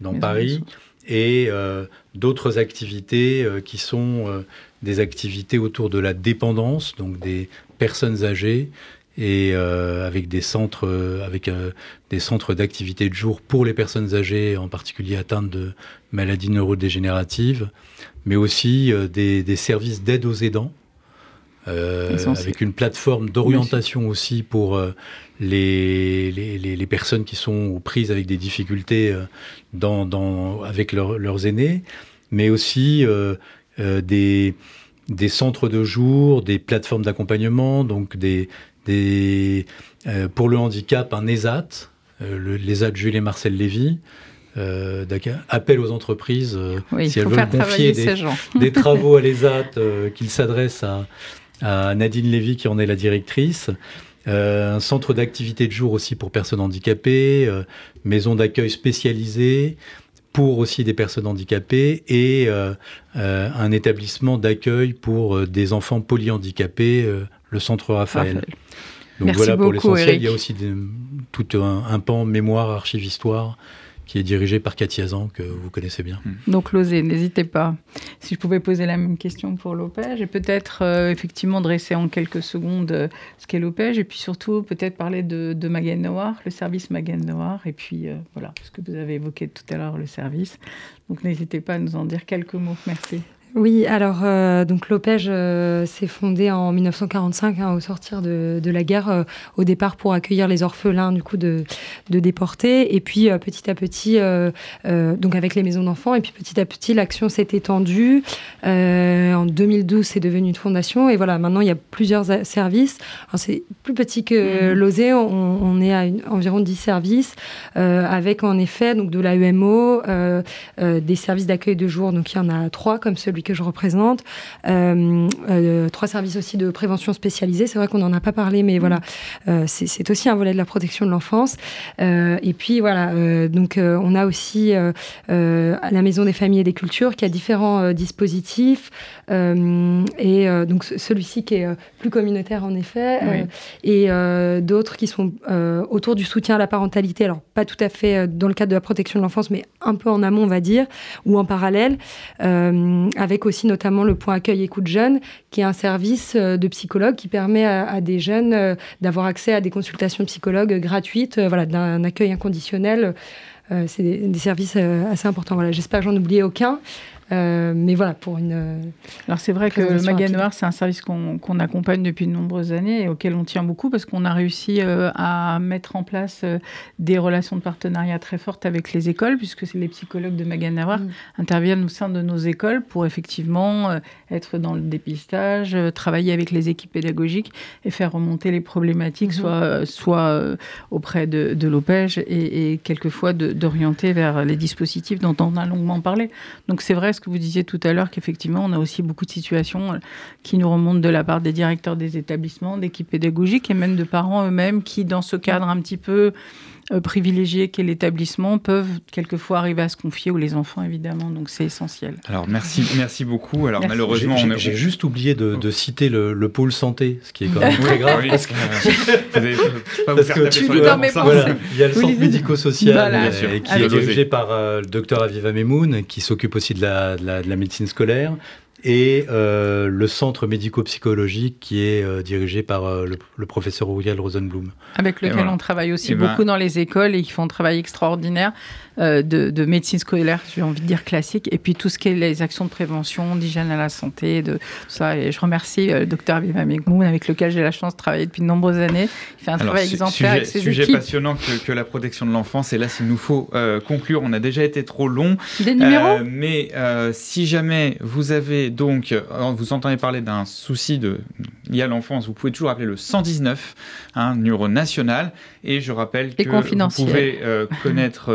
dans Paris, et euh, d'autres activités qui sont des activités autour de la dépendance, donc des personnes âgées, et avec des centres, avec des centres d'activité de jour pour les personnes âgées, en particulier atteintes de maladies neurodégénératives, mais aussi euh, des, services d'aide aux aidants, euh, avec une plateforme d'orientation aussi pour euh, les, les, personnes qui sont aux prises avec des difficultés dans, dans, avec leurs aînés, mais aussi des, des centres de jour, des plateformes d'accompagnement, donc des, des pour le handicap, un ESAT, l'ESAT Jules et Marcel Lévy, euh, appel aux entreprises euh, si elles veulent confier [laughs] des, travaux à l'ESAT, euh, qu'ils s'adressent à, Nadine Lévy qui en est la directrice. un centre d'activité de jour aussi pour personnes handicapées, maison d'accueil spécialisée pour aussi des personnes handicapées et un établissement d'accueil pour des enfants polyhandicapés, le centre Raphaël. Donc voilà pour l'essentiel. Il y a aussi tout un, pan mémoire, archive, histoire qui est dirigé par Cathy Azan, que vous connaissez bien. Hmm. Donc l'oser, n'hésitez pas. Si je pouvais poser la même question pour l'OPEJ, et peut-être euh, effectivement dresser en quelques secondes euh, ce qu'est l'OPEJ, et puis surtout peut-être parler de, de Magan Noir, le service Magan Noir, et puis euh, voilà, ce que vous avez évoqué tout à l'heure, le service. Donc n'hésitez pas à nous en dire quelques mots. Merci. Oui, alors euh, donc l'OPEJ euh, s'est fondé en 1945 hein, au sortir de, la guerre, euh, au départ pour accueillir les orphelins du coup de, déportés, et puis petit à petit, donc avec les maisons d'enfants, et puis petit à petit l'action s'est étendue. en 2012, c'est devenu une fondation, et voilà, maintenant il y a plusieurs services. C'est plus petit que mmh. on, est à environ 10 services, avec en effet donc de l'AEMO, des services d'accueil de jour, donc il y en a trois comme celui que je représente. Euh, euh, trois services aussi de prévention spécialisée. C'est vrai qu'on n'en a pas parlé, mais voilà, euh, c'est aussi un volet de la protection de l'enfance. et puis voilà, donc on a aussi la Maison des familles et des cultures qui a différents dispositifs. et donc celui-ci qui est plus communautaire en effet, et d'autres qui sont autour du soutien à la parentalité. Alors pas tout à fait dans le cadre de la protection de l'enfance, mais un peu en amont, on va dire, ou en parallèle, avec aussi notamment le point accueil écoute jeune, qui est un service euh, de psychologue qui permet à, des jeunes euh, d'avoir accès à des consultations psychologues gratuites, euh, voilà, d'un accueil inconditionnel. c'est des, services assez importants. Voilà, j'espère que j'en oublié aucun. Euh, mais voilà, pour une. Euh, Alors c'est vrai que Maga Noir, c'est un service qu'on accompagne depuis de nombreuses années et auquel on tient beaucoup parce qu'on a réussi euh, à mettre en place des relations de partenariat très fortes avec les écoles, puisque les psychologues de Maga Noir mm. interviennent au sein de nos écoles pour effectivement être dans le dépistage, travailler avec les équipes pédagogiques et faire remonter les problématiques, mm-hmm. soit, soit auprès de, de l'OPEJ et, et quelquefois d'orienter vers les dispositifs dont on a longuement parlé. Donc c'est vrai ce que vous disiez tout à l'heure, qu'effectivement, on a aussi beaucoup de situations euh, qui nous remontent de la part des directeurs des établissements, d'équipes pédagogiques et même de parents eux-mêmes qui, dans ce cadre un petit peu euh, privilégiés qu'est l'établissement peuvent quelquefois arriver à se confier, ou les enfants évidemment, donc c'est essentiel. Alors merci, merci beaucoup. Alors malheureusement, j'ai juste oublié de, de citer le, le, pôle santé, ce qui est quand même très grave. parce que, [laughs] parce que tu, voilà, il y a le centre médico-social qui est dirigé par euh, le docteur Aviva Memoun, qui s'occupe aussi de la, de la médecine scolaire et euh, le centre médico-psychologique qui est euh, dirigé par euh, le, professeur Uriel Rosenblum. Avec lequel on travaille aussi ben beaucoup dans les écoles et qui font un travail extraordinaire de, médecine scolaire, j'ai envie de dire classique, et puis tout ce qui est les actions de prévention, d'hygiène à la santé, de tout ça. Et je remercie le docteur Viva Megmoun avec lequel j'ai la chance de travailler depuis de nombreuses années. Il fait un travail exemplaire sujet, avec ses sujet passionnant que, que, la protection de l'enfance. Et là, s'il nous faut conclure, on a déjà été trop long. Des numéros Mais si jamais vous avez donc, euh, vous entendez parler d'un souci de, lié à l'enfance, vous pouvez toujours appeler le 119, un numéro national. Et je rappelle que vous pouvez euh, connaître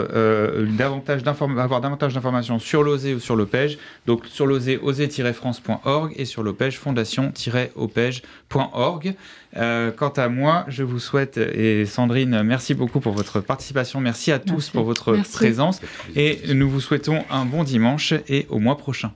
euh, davantage avoir davantage d'informations sur l'OSE ou sur l'OPEJ. Donc sur l'OSE, ose-france.org et sur l'OPEJ, fondation-opej.org. quant à moi, je vous souhaite, et Sandrine, merci beaucoup pour votre participation. Merci à tous pour votre présence. Et nous vous souhaitons un bon dimanche et au mois prochain.